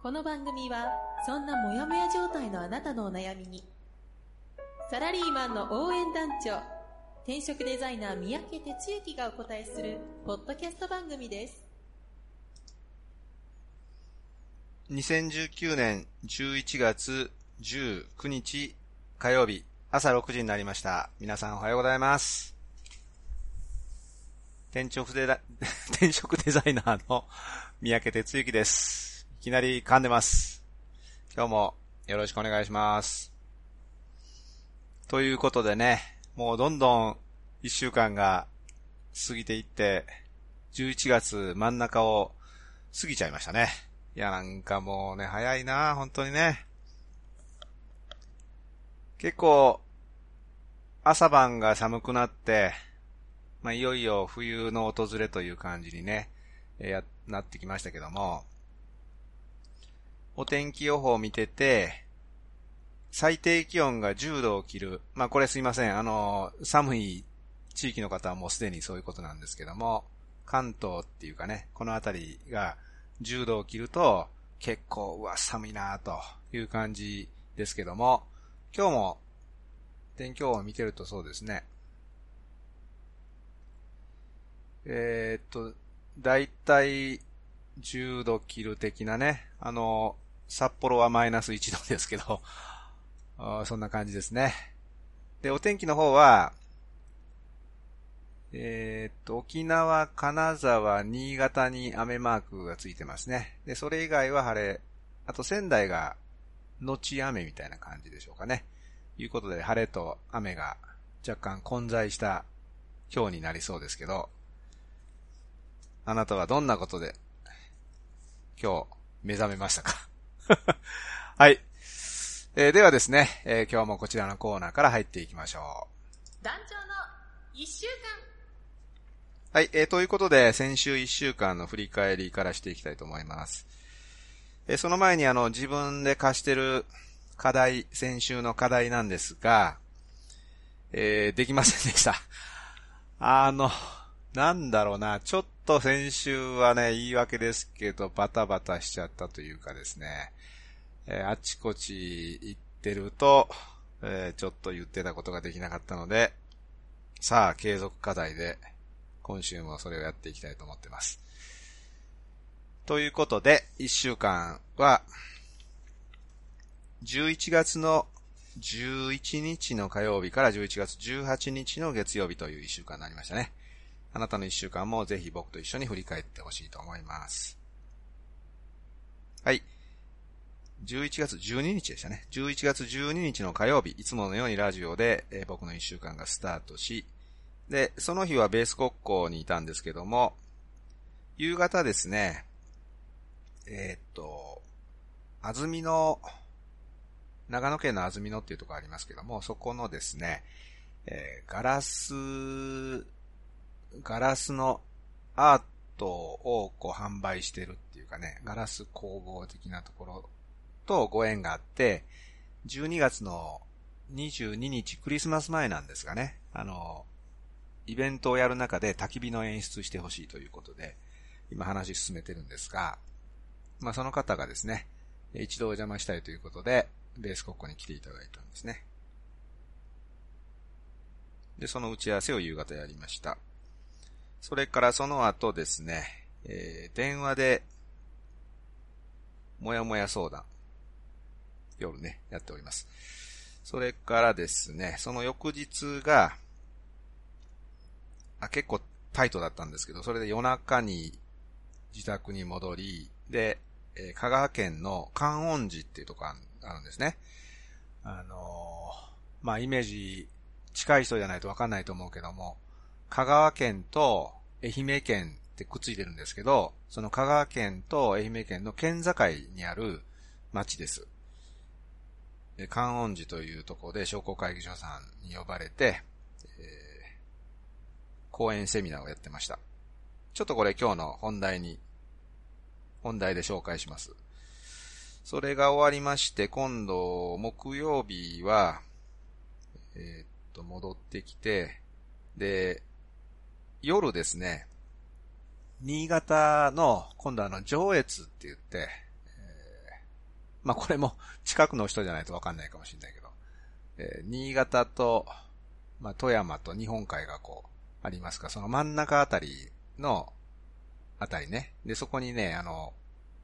この番組はそんなモヤモヤ状態のあなたのお悩みにサラリーマンの応援団長転職デザイナー三宅哲之がお答えするポッドキャスト番組です2019年11月19日火曜日朝6時になりました。皆さんおはようございます。転職デザ 転職デザイナーの三宅哲之です。いきなり噛んでます。今日もよろしくお願いします。ということでね、もうどんどん1週間が過ぎていって、11月真ん中を過ぎちゃいましたね。いや、なんかもうね、早いな本当にね。結構、朝晩が寒くなって、まあ、いよいよ冬の訪れという感じにね、えー、なってきましたけども、お天気予報を見てて、最低気温が10度を切る。まあ、これすいません。あの、寒い地域の方はもうすでにそういうことなんですけども、関東っていうかね、この辺りが10度を切ると、結構、うわ、寒いなという感じですけども、今日も天気予報を見てるとそうですね。えーっと、だいたい10度切る的なね、あの、札幌はマイナス1度ですけど、そんな感じですね。で、お天気の方は、えーっと、沖縄、金沢、新潟に雨マークがついてますね。で、それ以外は晴れ。あと仙台が、後雨みたいな感じでしょうかね。いうことで、晴れと雨が若干混在した今日になりそうですけど、あなたはどんなことで今日目覚めましたか？はい、えーではですね、えー今日もこちらのコーナーから入っていきましょう。団長の1週間はい、えーということで、先週1週間の振り返りからしていきたいと思います。えーその前にあの、自分で貸してる課題、先週の課題なんですが、えーできませんでした。あの、なんだろうな、ちょっと先週はね、言い訳ですけど、バタバタしちゃったというかですね、えーあちこち行ってると、えーちょっと言ってたことができなかったので、さあ、継続課題で、今週もそれをやっていきたいと思ってます。ということで、1週間は、11月の11日の火曜日から11月18日の月曜日という1週間になりましたね。あなたの1週間もぜひ僕と一緒に振り返ってほしいと思います。はい。11月12日でしたね。11月12日の火曜日、いつものようにラジオで、えー僕の1週間がスタートし、で、その日はベース国交にいたんですけども、夕方ですね、えーっと、安曇野、長野県の安曇野っていうところありますけども、そこのですね、えーガラス、ガラスのアートをこう販売してるっていうかね、ガラス工房的なところとご縁があって、12月の22日クリスマス前なんですがね、あの、イベントをやる中で焚き火の演出してほしいということで、今話進めてるんですが、まあその方がですね、一度お邪魔したいということで、ベース国庫に来ていただいたんですね。で、その打ち合わせを夕方やりました。それからその後ですね、えー電話で、もやもや相談、夜ね、やっております。それからですね、その翌日が、あ、結構タイトだったんですけど、それで夜中に自宅に戻り、で、えー香川県の観音寺っていうとこあるんですね。あのーまあ、イメージ近い人じゃないとわかんないと思うけども、香川県と愛媛県ってくっついてるんですけど、その香川県と愛媛県の県境にある町です。観音寺というところで商工会議所さんに呼ばれて、えー、講演セミナーをやってました。ちょっとこれ今日の本題に、本題で紹介します。それが終わりまして、今度、木曜日は、えー、っと、戻ってきて、で、夜ですね、新潟の、今度あの、上越って言って、まあ、これも近くの人じゃないとわかんないかもしれないけど、えー、新潟と、まあ、富山と日本海がこう、ありますか、その真ん中あたりの、あたりね。で、そこにね、あの、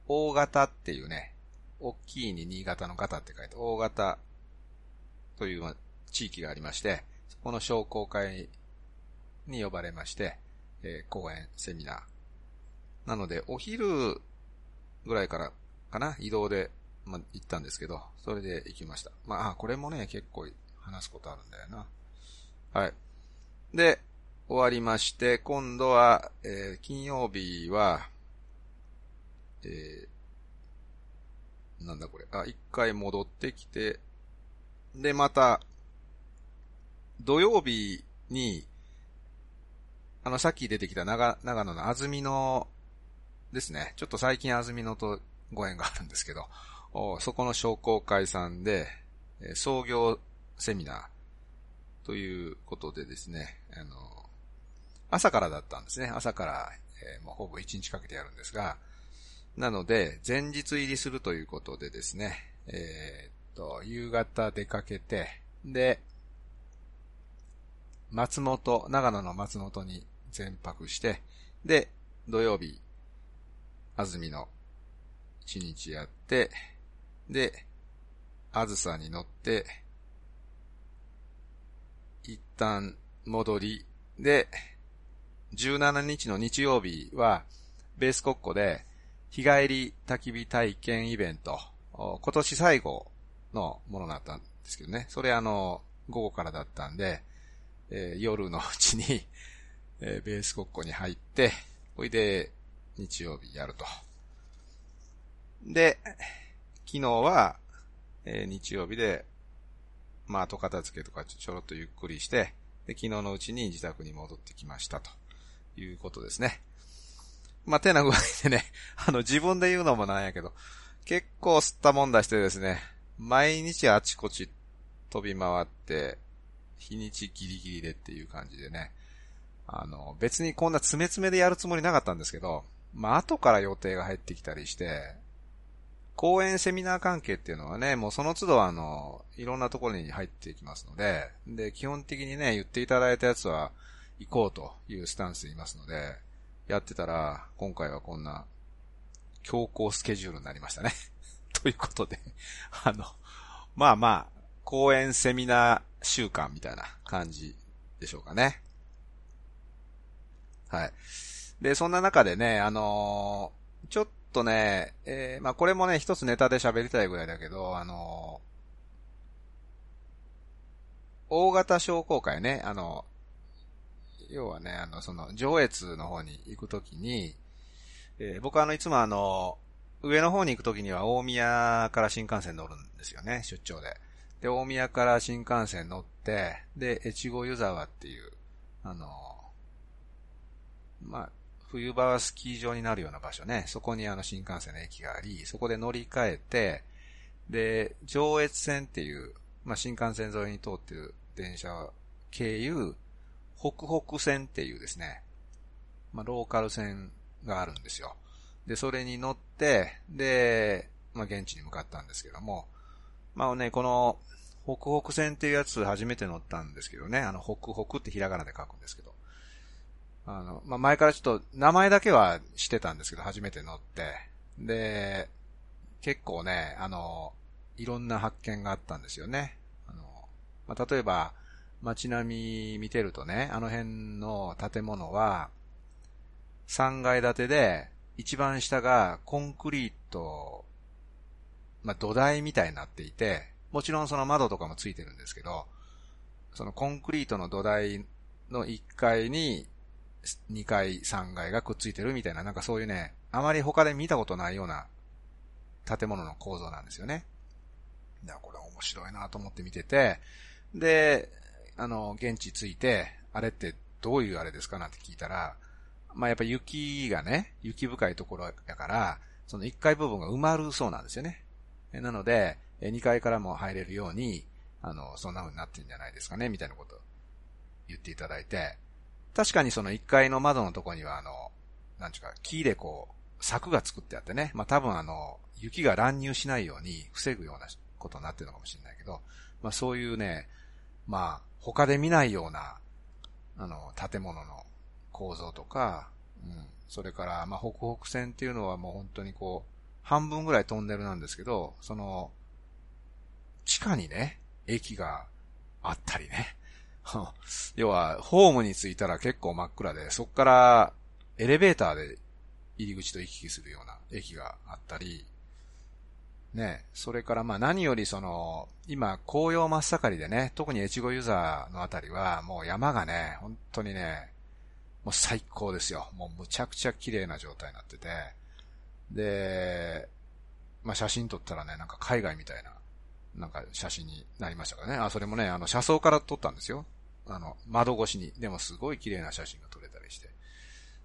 大型っていうね、大きいに新潟の型って書いて、大型という地域がありまして、そこの商工会に呼ばれまして、えー、講演、セミナー。なので、お昼ぐらいからかな、移動で、まあ、行ったんですけど、それで行きました。まあ、これもね、結構話すことあるんだよな。はい。で、終わりまして、今度は、えー、金曜日は、えー、なんだこれ、あ、一回戻ってきて、で、また、土曜日に、あの、さっき出てきた長長野の安曇野ですね。ちょっと最近安曇野とご縁があるんですけど、そこの商工会さんで、創業セミナーということでですね、あの、朝からだったんですね。朝から、えー、もうほぼ1日かけてやるんですが、なので、前日入りするということでですね、えー、っと、夕方出かけて、で、松本、長野の松本に全泊して、で、土曜日、安住の一日やって、で、あずさに乗って、一旦戻り、で、17日の日曜日は、ベース国庫で、日帰り焚き火体験イベント、今年最後のものだったんですけどね。それあの、午後からだったんで、えー、夜のうちに、えー、ベース国庫に入って、ほいで、日曜日やると。で、昨日は、えー、日曜日で、まあ、後片付けとかちょろっとゆっくりして、で、昨日のうちに自宅に戻ってきましたということですね。まあ、手な具合でね、あの、自分で言うのもなんやけど、結構吸ったもんだしてですね、毎日あちこち飛び回って、日にちギリギリでっていう感じでね、あの、別にこんな詰め詰めでやるつもりなかったんですけど、まあ、後から予定が入ってきたりして、講演セミナー関係っていうのはね、もうその都度あの、いろんなところに入っていきますので、で、基本的にね、言っていただいたやつは行こうというスタンスでいますので、やってたら、今回はこんな、強行スケジュールになりましたね。ということで、あの、まあまあ、講演セミナー週間みたいな感じでしょうかね。はい。で、そんな中でね、あのー、ちょっとね、えー、まあこれもね、一つネタで喋りたいぐらいだけど、あのー、大型商工会ね、あの、要はね、あの、その、上越の方に行くときに、えー、僕はあの、いつもあの、上の方に行くときには大宮から新幹線乗るんですよね、出張で。で、大宮から新幹線乗って、で、越後湯沢っていう、あの、まあ、冬場はスキー場になるような場所ね、そこにあの新幹線の駅があり、そこで乗り換えて、で、上越線っていう、まあ、新幹線沿いに通ってる電車経由、北北線っていうですね、まあ、ローカル線があるんですよ。で、それに乗って、で、まあ、現地に向かったんですけども、まあね、この、北北線っていうやつ初めて乗ったんですけどね、あの、北北ってひらがなで書くんですけど、あの、まあ、前からちょっと名前だけはしてたんですけど、初めて乗って、で、結構ね、あの、いろんな発見があったんですよね。あの、まあ、例えば、街並み見てるとね、あの辺の建物は、3階建てで、一番下がコンクリート、まあ、土台みたいになっていて、もちろんその窓とかもついてるんですけど、そのコンクリートの土台の1階に2階、3階がくっついてるみたいな、なんかそういうね、あまり他で見たことないような建物の構造なんですよね。いや、これ面白いなと思って見てて、で、あの、現地着いて、あれってどういうあれですかなんて聞いたら、まあ、やっぱ雪がね、雪深いところやから、その1階部分が埋まるそうなんですよね。なので、2階からも入れるように、あの、そんな風になってるんじゃないですかね、みたいなこと言っていただいて、確かにその1階の窓のとこには、あの、なんちゅうか、木でこう、柵が作ってあってね、まあ多分あの、雪が乱入しないように防ぐようなことになってるのかもしれないけど、まあそういうね、まあ他で見ないような、あの、建物の構造とか、うん、それから、まあ北北線っていうのはもう本当にこう、半分ぐらいトンネルなんですけど、その、地下にね、駅があったりね。要は、ホームに着いたら結構真っ暗で、そこからエレベーターで入り口と行き来するような駅があったり、ね、それからまあ何よりその、今紅葉真っ盛りでね、特に越後ユーザーのあたりはもう山がね、本当にね、もう最高ですよ。もうむちゃくちゃ綺麗な状態になってて、で、まあ写真撮ったらね、なんか海外みたいな、なんか写真になりましたからね。あ、それもね、あの車窓から撮ったんですよ。あの、窓越しに。でもすごい綺麗な写真が撮れたりして。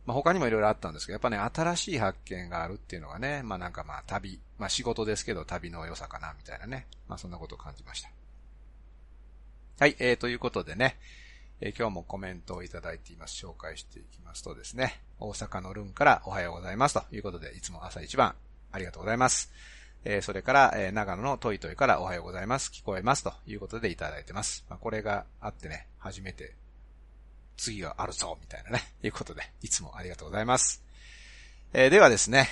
まあ、他にもいろいろあったんですけど、やっぱね、新しい発見があるっていうのがね、まあなんかまあ旅、まあ仕事ですけど旅の良さかな、みたいなね。まあそんなことを感じました。はい、えー、ということでね、えー、今日もコメントをいただいています。紹介していきますとですね、大阪のルンからおはようございますということで、いつも朝一番ありがとうございます。えー、それから、えー、長野のトイトイからおはようございます。聞こえますということでいただいてます。まあ、これがあってね、初めて次があるぞ、みたいなね、いうことで、いつもありがとうございます。えー、ではですね、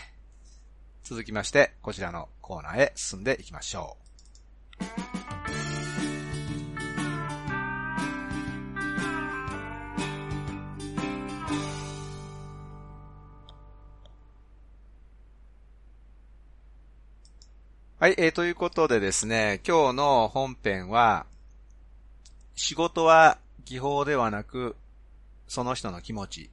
続きまして、こちらのコーナーへ進んでいきましょう。はい、えー、ということでですね、今日の本編は、仕事は技法ではなく、その人の気持ち、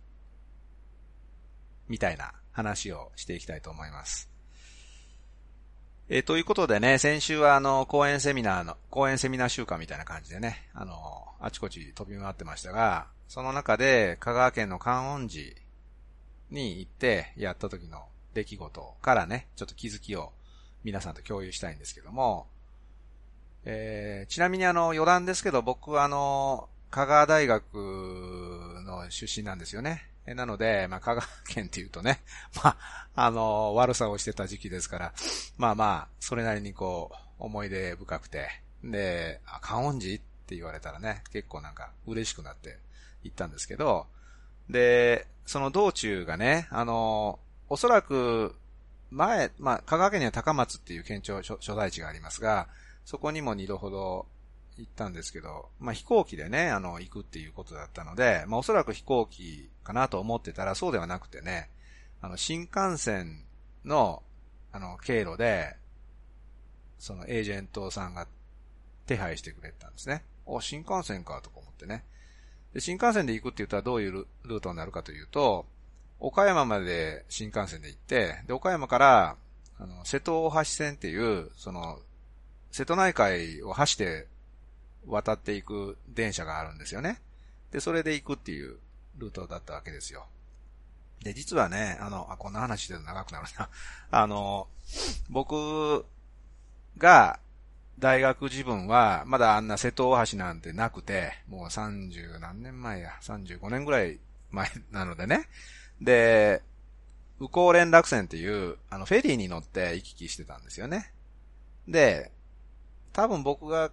みたいな話をしていきたいと思います。えー、ということでね、先週はあの、講演セミナーの、講演セミナー週間みたいな感じでね、あの、あちこち飛び回ってましたが、その中で香川県の観音寺に行ってやった時の出来事からね、ちょっと気づきを皆さんと共有したいんですけども、えー、ちなみにあの、余談ですけど、僕はあの、香川大学の出身なんですよね。なので、まあ、香川県っていうとね、まあ、あの、悪さをしてた時期ですから、まあまあ、それなりにこう、思い出深くて、で、あ、観音寺って言われたらね、結構なんか嬉しくなって行ったんですけど、で、その道中がね、あの、おそらく、前、まあ、香川県には高松っていう県庁所在地がありますが、そこにも二度ほど行ったんですけど、まあ飛行機でね、あの、行くっていうことだったので、まあおそらく飛行機かなと思ってたらそうではなくてね、あの、新幹線の、あの、経路で、そのエージェントさんが手配してくれたんですね。お、新幹線かとか思ってね。で、新幹線で行くって言ったらどういうルートになるかというと、岡山まで新幹線で行って、で、岡山から、あの、瀬戸大橋線っていう、その、瀬戸内海を走って渡っていく電車があるんですよね。で、それで行くっていうルートだったわけですよ。で、実はね、あの、あ、こんな話してると長くなるな。あの、僕が大学自分は、まだあんな瀬戸大橋なんてなくて、もう30何年前や、35年ぐらい前なのでね。で、宇高連絡船っていう、あの、フェリーに乗って行き来してたんですよね。で、多分僕が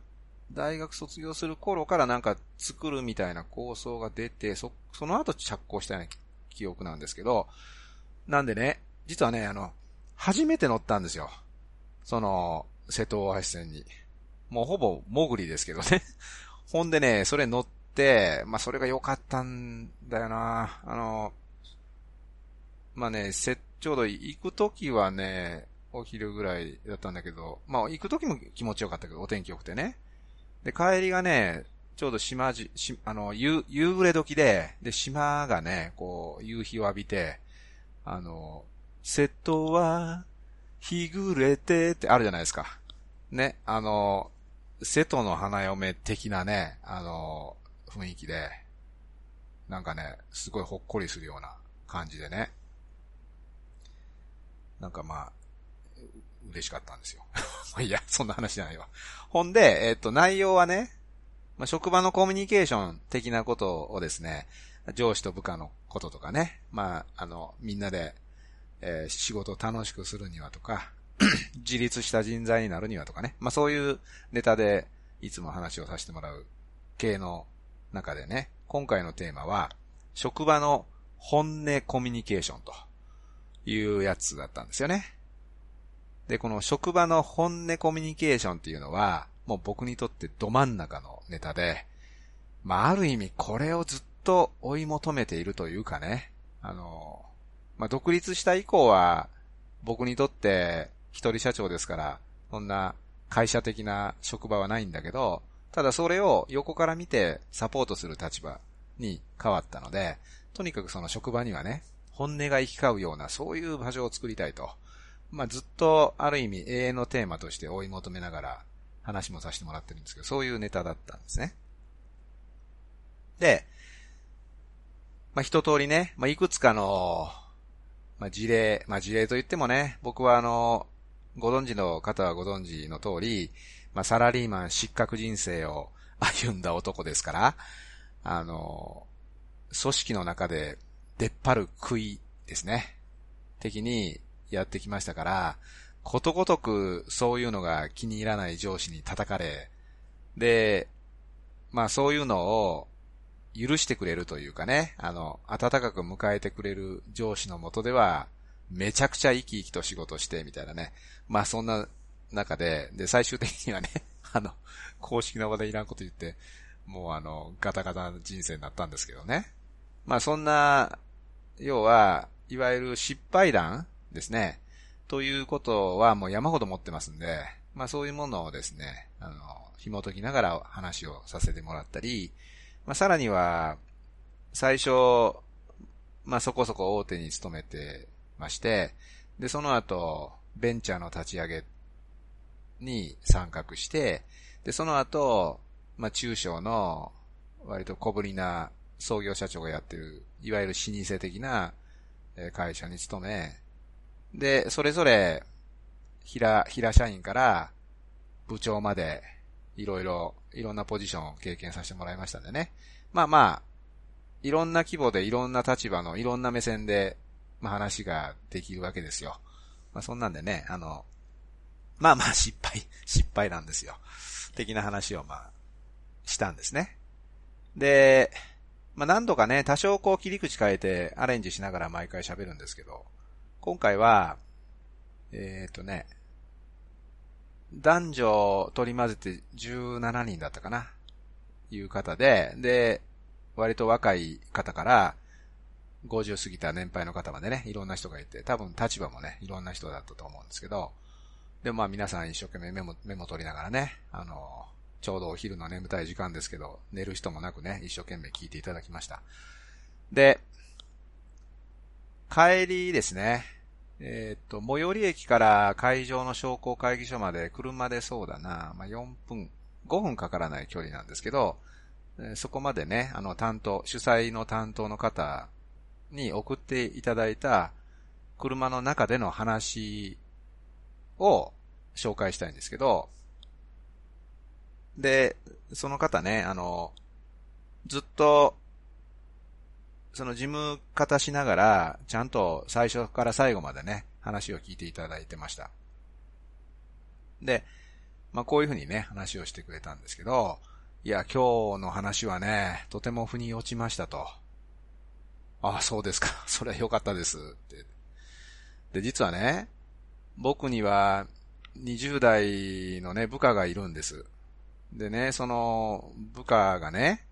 大学卒業する頃からなんか作るみたいな構想が出て、そ、その後着工したような記憶なんですけど、なんでね、実はね、あの、初めて乗ったんですよ。その、瀬戸大橋線に。もうほぼ潜りですけどね。ほんでね、それ乗って、まあそれが良かったんだよな。あの、まあね、せ、ちょうど行くときはね、お昼ぐらいだったんだけど、まあ行くときも気持ちよかったけど、お天気良くてね。で、帰りがね、ちょうど島じ、し、あの、夕、夕暮れ時で、で、島がね、こう、夕日を浴びて、あの、瀬戸は、日暮れてってあるじゃないですか。ね、あの、瀬戸の花嫁的なね、あの、雰囲気で、なんかね、すごいほっこりするような感じでね。なんかまあ、嬉しかったんですよ。まあいや、そんな話じゃないわ。ほんで、えっ、と、内容はね、まあ、職場のコミュニケーション的なことをですね、上司と部下のこととかね、まあ、あの、みんなで、えー、仕事を楽しくするにはとか、自立した人材になるにはとかね、まあそういうネタでいつも話をさせてもらう系の中でね、今回のテーマは、職場の本音コミュニケーションというやつだったんですよね。で、この職場の本音コミュニケーションっていうのは、もう僕にとってど真ん中のネタで、まあある意味これをずっと追い求めているというかね、あの、まあ独立した以降は、僕にとって一人社長ですから、そんな会社的な職場はないんだけど、ただそれを横から見てサポートする立場に変わったので、とにかくその職場にはね、本音が行き交うようなそういう場所を作りたいと。まあずっとある意味永遠のテーマとして追い求めながら話もさせてもらってるんですけど、そういうネタだったんですね。で、まあ一通りね、まあいくつかの、まあ事例、まあ事例と言ってもね、僕はあの、ご存知の方はご存知の通り、まあ、サラリーマン失格人生を 歩んだ男ですから、あの、組織の中で出っ張る杭ですね。的にやってきましたから、ことごとくそういうのが気に入らない上司に叩かれ、で、まあそういうのを許してくれるというかね、あの、温かく迎えてくれる上司のもとでは、めちゃくちゃ生き生きと仕事して、みたいなね。まあそんな中で、で、最終的にはね、あの、公式な場でいらんこと言って、もうあの、ガタガタな人生になったんですけどね。まあそんな、要は、いわゆる失敗談ですね。ということはもう山ほど持ってますんで、まあそういうものをですね、あの、紐解きながら話をさせてもらったり、まあさらには、最初、まあそこそこ大手に勤めてまして、で、その後、ベンチャーの立ち上げに参画して、で、その後、まあ、中小の、割と小ぶりな創業社長がやってる、いわゆる老舗的な会社に勤め、で、それぞれ、平、平社員から部長まで、いろいろ、いろんなポジションを経験させてもらいましたんでね。まあまあ、いろんな規模でいろんな立場のいろんな目線でまあ話ができるわけですよ。まあそんなんでね、あの、まあまあ失敗、失敗なんですよ。的な話をまあ、したんですね。で、まあ何度かね、多少こう切り口変えてアレンジしながら毎回喋るんですけど、今回は、えっ、ー、とね、男女取り混ぜて17人だったかな、いう方で、で、割と若い方から、50過ぎた年配の方までね、いろんな人がいて、多分立場もね、いろんな人だったと思うんですけど、でもまあ皆さん一生懸命メモ、メモ取りながらね、あの、ちょうどお昼の眠たい時間ですけど、寝る人もなくね、一生懸命聞いていただきました。で、帰りですね、えっ、と、最寄り駅から会場の商工会議所まで車でそうだな、まあ、4分、5分かからない距離なんですけど、そこまでね、あの担当、主催の担当の方に送っていただいた車の中での話を紹介したいんですけど、で、その方ね、あの、ずっと、その事務方しながら、ちゃんと最初から最後までね、話を聞いていただいてました。で、まあこういうふうにね、話をしてくれたんですけど、いや、今日の話はね、とても腑に落ちましたと。ああ、そうですか。それは良かったです。って。で、実はね、僕には20代のね、部下がいるんです。でね、その部下がね、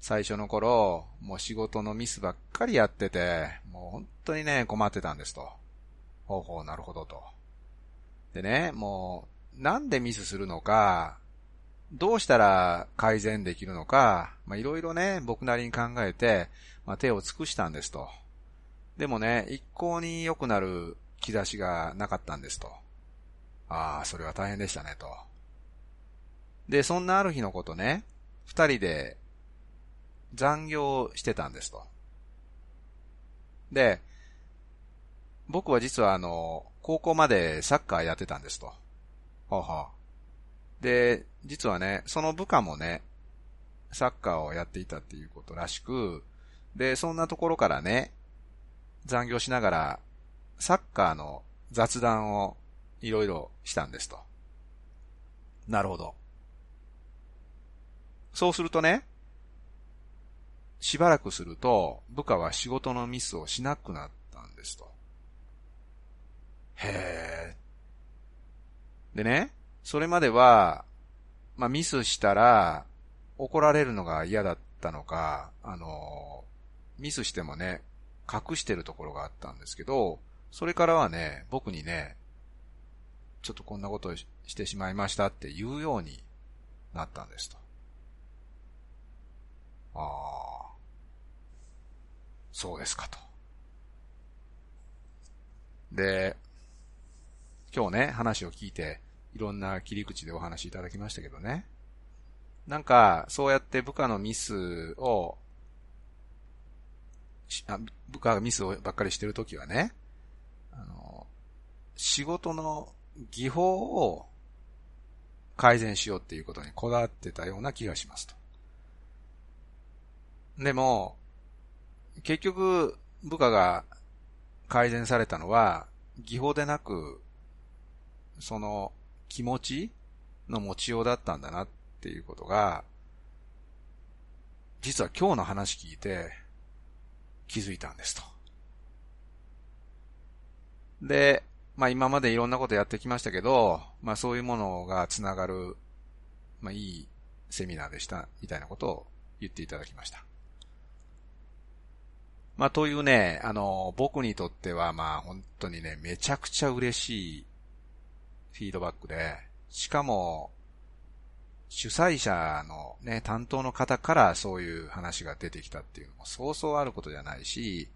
最初の頃、もう仕事のミスばっかりやってて、もう本当にね、困ってたんですと。ほうほう、なるほどと。でね、もう、なんでミスするのか、どうしたら改善できるのか、ま、いろいろね、僕なりに考えて、まあ、手を尽くしたんですと。でもね、一向に良くなる兆しがなかったんですと。ああ、それは大変でしたねと。で、そんなある日のことね、二人で残業してたんですと。で、僕は実はあの、高校までサッカーやってたんですと。はあ、はあ、で、実はね、その部下もね、サッカーをやっていたっていうことらしく、で、そんなところからね、残業しながら、サッカーの雑談をいろいろしたんですと。なるほど。そうするとね、しばらくすると、部下は仕事のミスをしなくなったんですと。へえ。でね、それまでは、まあ、ミスしたら、怒られるのが嫌だったのか、あの、ミスしてもね、隠してるところがあったんですけど、それからはね、僕にね、ちょっとこんなことをしてしまいましたって言うようになったんですと。ああ、そうですかと。で、今日ね、話を聞いて、いろんな切り口でお話いただきましたけどね。なんか、そうやって部下のミスを、あ部下がミスをばっかりしてるときはね、あの、仕事の技法を改善しようっていうことにこだわってたような気がしますと。でも、結局、部下が改善されたのは、技法でなく、その気持ちの持ちようだったんだなっていうことが、実は今日の話聞いて気づいたんですと。で、まあ今までいろんなことやってきましたけど、まあそういうものがつながる、まあいいセミナーでした、みたいなことを言っていただきました。まあというね、あの、僕にとってはまあ本当にね、めちゃくちゃ嬉しいフィードバックで、しかも、主催者のね、担当の方からそういう話が出てきたっていうのもそうそうあることじゃないし、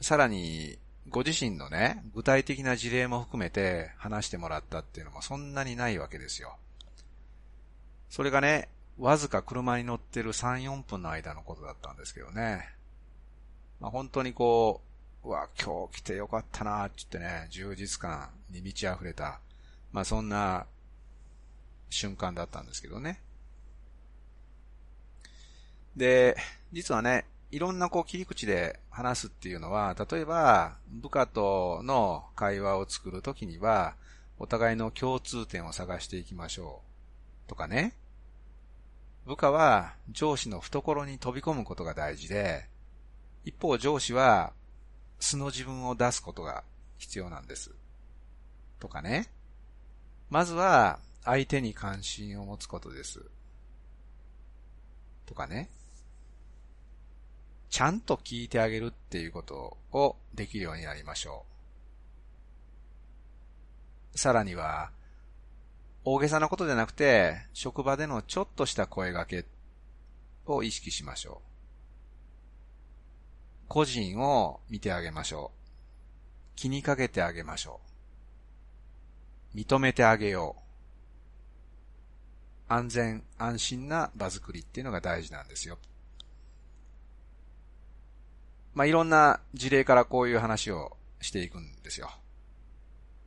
さらに、ご自身のね、具体的な事例も含めて話してもらったっていうのもそんなにないわけですよ。それがね、わずか車に乗ってる3、4分の間のことだったんですけどね。まあ、本当にこう、うわ、今日来てよかったなって言ってね、充実感に満ち溢れた、まあそんな瞬間だったんですけどね。で、実はね、いろんなこう切り口で話すっていうのは、例えば部下との会話を作るときには、お互いの共通点を探していきましょう。とかね。部下は上司の懐に飛び込むことが大事で、一方上司は素の自分を出すことが必要なんです。とかね。まずは相手に関心を持つことです。とかね。ちゃんと聞いてあげるっていうことをできるようになりましょう。さらには、大げさなことじゃなくて、職場でのちょっとした声掛けを意識しましょう。個人を見てあげましょう。気にかけてあげましょう。認めてあげよう。安全、安心な場作りっていうのが大事なんですよ。まあ、いろんな事例からこういう話をしていくんですよ。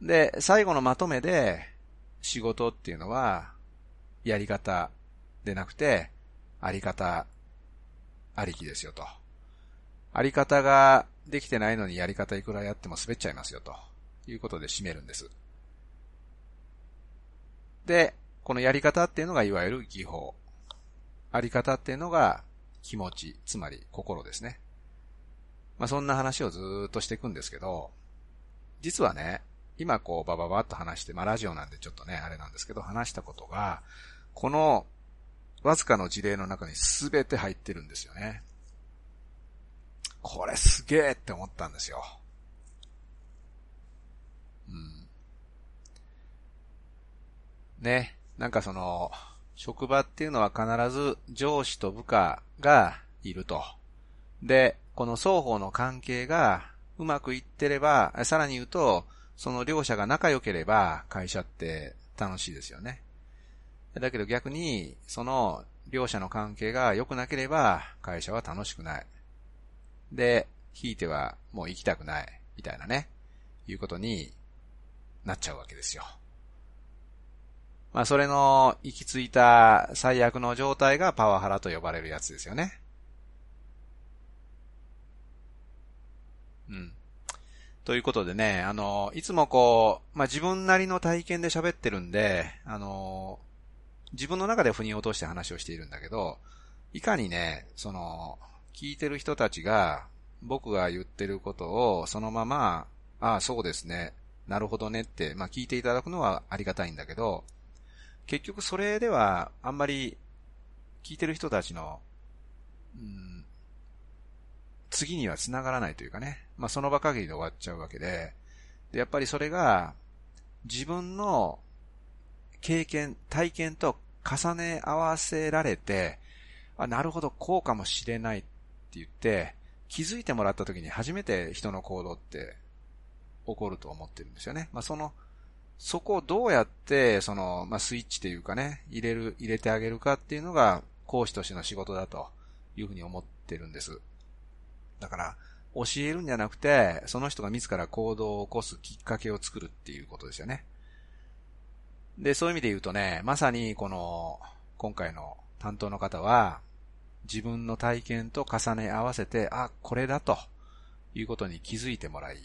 で、最後のまとめで、仕事っていうのは、やり方でなくて、あり方ありきですよと。あり方ができてないのにやり方いくらやっても滑っちゃいますよということで締めるんです。で、このやり方っていうのがいわゆる技法。あり方っていうのが気持ち、つまり心ですね。まあそんな話をずっとしていくんですけど、実はね、今こうバババッと話して、まあラジオなんでちょっとね、あれなんですけど、話したことが、このわずかの事例の中に全て入ってるんですよね。これすげえって思ったんですよ。うん。ね。なんかその、職場っていうのは必ず上司と部下がいると。で、この双方の関係がうまくいってれば、さらに言うと、その両者が仲良ければ会社って楽しいですよね。だけど逆に、その両者の関係が良くなければ会社は楽しくない。で、ひいてはもう行きたくない。みたいなね、いうことになっちゃうわけですよ。まあそれの行き着いた最悪の状態がパワハラと呼ばれるやつですよね。うん。ということでね、あの、いつもこう、まあ自分なりの体験で喋ってるんで、あの、自分の中で腑に落として話をしているんだけど、いかにね、その、聞いてる人たちが、僕が言ってることをそのまま、ああ、そうですね、なるほどねって、まあ聞いていただくのはありがたいんだけど、結局それではあんまり聞いてる人たちの、うん、次には繋がらないというかね、まあその場限りで終わっちゃうわけで、で、やっぱりそれが自分の経験、体験と重ね合わせられて、あ、なるほど、こうかもしれないっって言って、気づいてもらった時に初めて人の行動って起こると思ってるんですよね。まあ、その、そこをどうやって、その、まあ、スイッチというかね、入れる、入れてあげるかっていうのが、講師としての仕事だというふうに思ってるんです。だから、教えるんじゃなくて、その人が自ら行動を起こすきっかけを作るっていうことですよね。で、そういう意味で言うとね、まさにこの、今回の担当の方は、自分の体験と重ね合わせて、あ、これだということに気づいてもらい、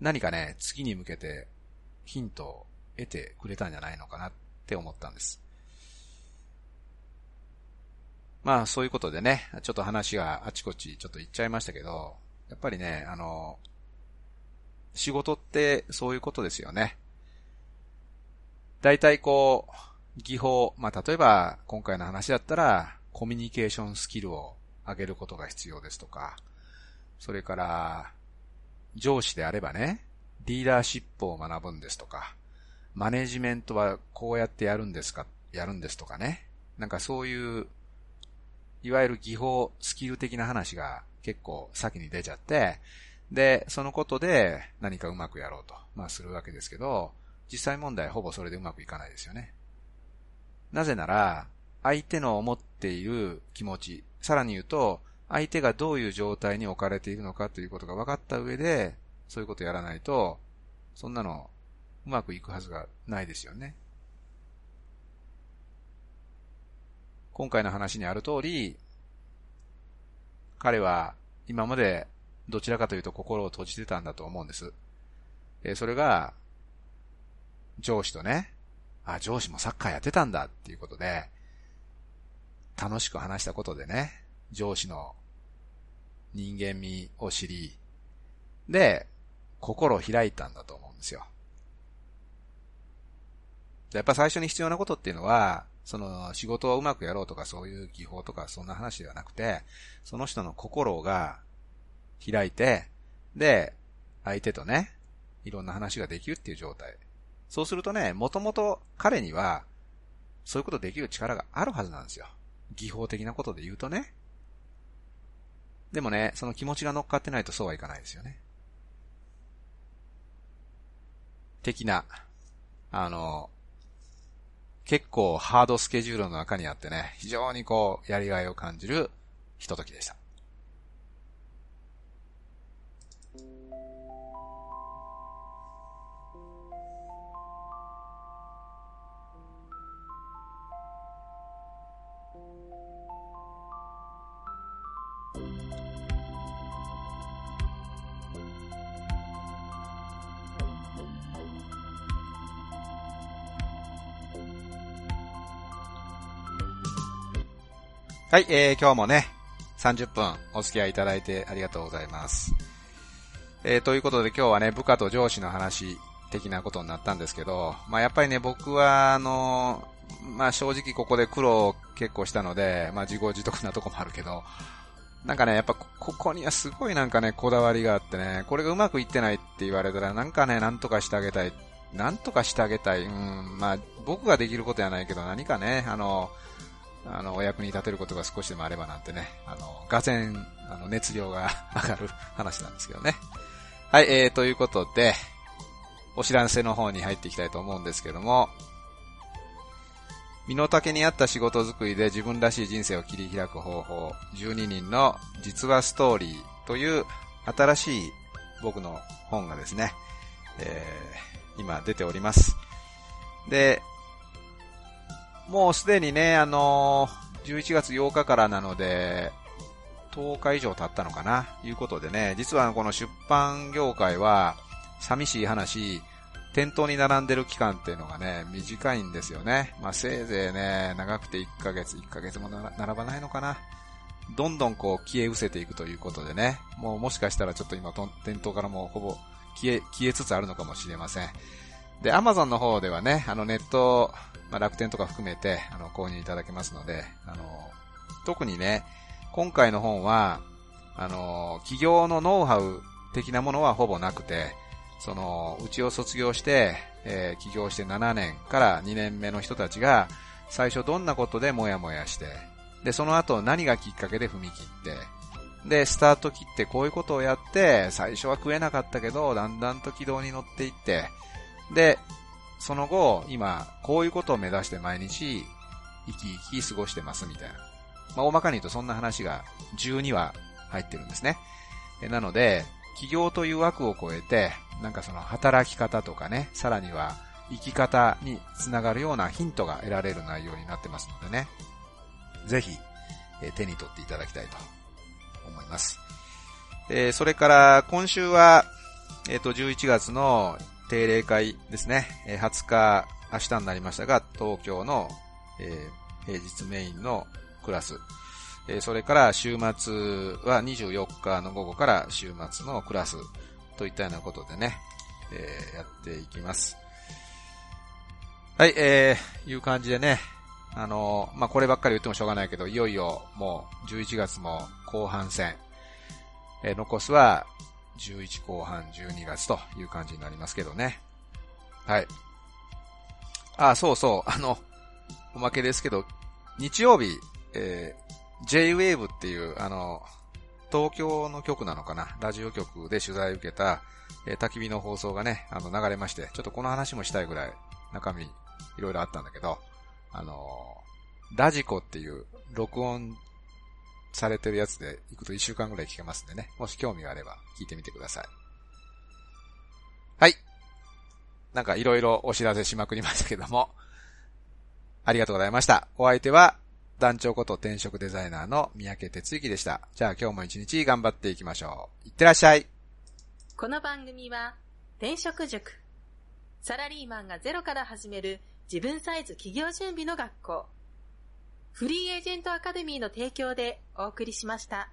何かね、次に向けてヒントを得てくれたんじゃないのかなって思ったんです。まあそういうことでね、ちょっと話があちこちちょっと言っちゃいましたけど、やっぱりね、あの、仕事ってそういうことですよね。大体こう、技法、まあ例えば今回の話だったら、コミュニケーションスキルを上げることが必要ですとか、それから、上司であればね、リーダーシップを学ぶんですとか、マネジメントはこうやってやるんですか、やるんですとかね。なんかそういう、いわゆる技法、スキル的な話が結構先に出ちゃって、で、そのことで何かうまくやろうと、まあするわけですけど、実際問題ほぼそれでうまくいかないですよね。なぜなら、相手の思っている気持ち、さらに言うと、相手がどういう状態に置かれているのかということが分かった上で、そういうことやらないと、そんなの、うまくいくはずがないですよね。今回の話にある通り、彼は今までどちらかというと心を閉じてたんだと思うんです。えそれが、上司とね、あ、上司もサッカーやってたんだっていうことで、楽しく話したことでね、上司の人間味を知り、で、心を開いたんだと思うんですよ。やっぱ最初に必要なことっていうのは、その仕事をうまくやろうとかそういう技法とかそんな話ではなくて、その人の心が開いて、で、相手とね、いろんな話ができるっていう状態。そうするとね、もともと彼には、そういうことできる力があるはずなんですよ。技法的なことで言うとね。でもね、その気持ちが乗っかってないとそうはいかないですよね。的な、あの、結構ハードスケジュールの中にあってね、非常にこう、やりがいを感じるひとときでした。はい、えー、今日もね、30分お付き合いいただいてありがとうございます。えー、ということで今日はね、部下と上司の話的なことになったんですけど、まあやっぱりね、僕はあの、まあ正直ここで苦労結構したので、まあ自業自得なとこもあるけど、なんかね、やっぱここにはすごいなんかね、こだわりがあってね、これがうまくいってないって言われたら、なんかね、なんとかしてあげたい。なんとかしてあげたい。うん、まあ僕ができることやないけど何かね、あの、あの、お役に立てることが少しでもあればなんてね、あの、がぜん、あの、熱量が 上がる話なんですけどね。はい、えー、ということで、お知らせの方に入っていきたいと思うんですけども、身の丈に合った仕事作りで自分らしい人生を切り開く方法、12人の実話ストーリーという新しい僕の本がですね、えー、今出ております。で、もうすでにね、あのー、11月8日からなので、10日以上経ったのかな、いうことでね、実はこの出版業界は、寂しい話、店頭に並んでる期間っていうのがね、短いんですよね。まあ、せいぜいね、長くて1ヶ月、1ヶ月も並ばないのかな。どんどんこう消え失せていくということでね、もうもしかしたらちょっと今店頭からもほぼ消え、消えつつあるのかもしれません。で、アマゾンの方ではね、あのネット、まあ、楽天とか含めて、あの、購入いただけますので、あの、特にね、今回の本は、あの、企業のノウハウ的なものはほぼなくて、その、うちを卒業して、えー、起業して7年から2年目の人たちが、最初どんなことでモヤモヤして、で、その後何がきっかけで踏み切って、で、スタート切ってこういうことをやって、最初は食えなかったけど、だんだんと軌道に乗っていって、で、その後、今、こういうことを目指して毎日、生き生き過ごしてますみたいな。まあ、大まかに言うとそんな話が12話入ってるんですね。なので、起業という枠を超えて、なんかその働き方とかね、さらには生き方につながるようなヒントが得られる内容になってますのでね、ぜひ、え手に取っていただきたいと思います。えそれから今週は、えっ、と、11月の定例会ですね、え20日、明日になりましたが、東京の、え平日メインのクラス、えそれから週末は24日の午後から週末のクラス。といったようなことでね、えー、やっていきます。はい、えー、いう感じでね、あのー、まあ、こればっかり言ってもしょうがないけど、いよいよもう11月も後半戦、えー、残すは11後半12月という感じになりますけどね。はい。あ、そうそう、あの、おまけですけど、日曜日、えー、J-Wave っていう、あの、東京の局なのかな？ラジオ局で取材受けた、えー、焚き火の放送がね、あの、流れまして、ちょっとこの話もしたいぐらい、中身、いろいろあったんだけど、あのー、ラジコっていう、録音されてるやつで行くと1週間ぐらい聞けますんでね、もし興味があれば聞いてみてください。はい。なんかいろいろお知らせしまくりましたけども、ありがとうございました。お相手は、団長こと転職デザイナーの三宅哲之でした。じゃあ今日も一日頑張っていきましょう。いってらっしゃい。この番組は、転職塾。サラリーマンがゼロから始める自分サイズ企業準備の学校。フリーエージェントアカデミーの提供でお送りしました。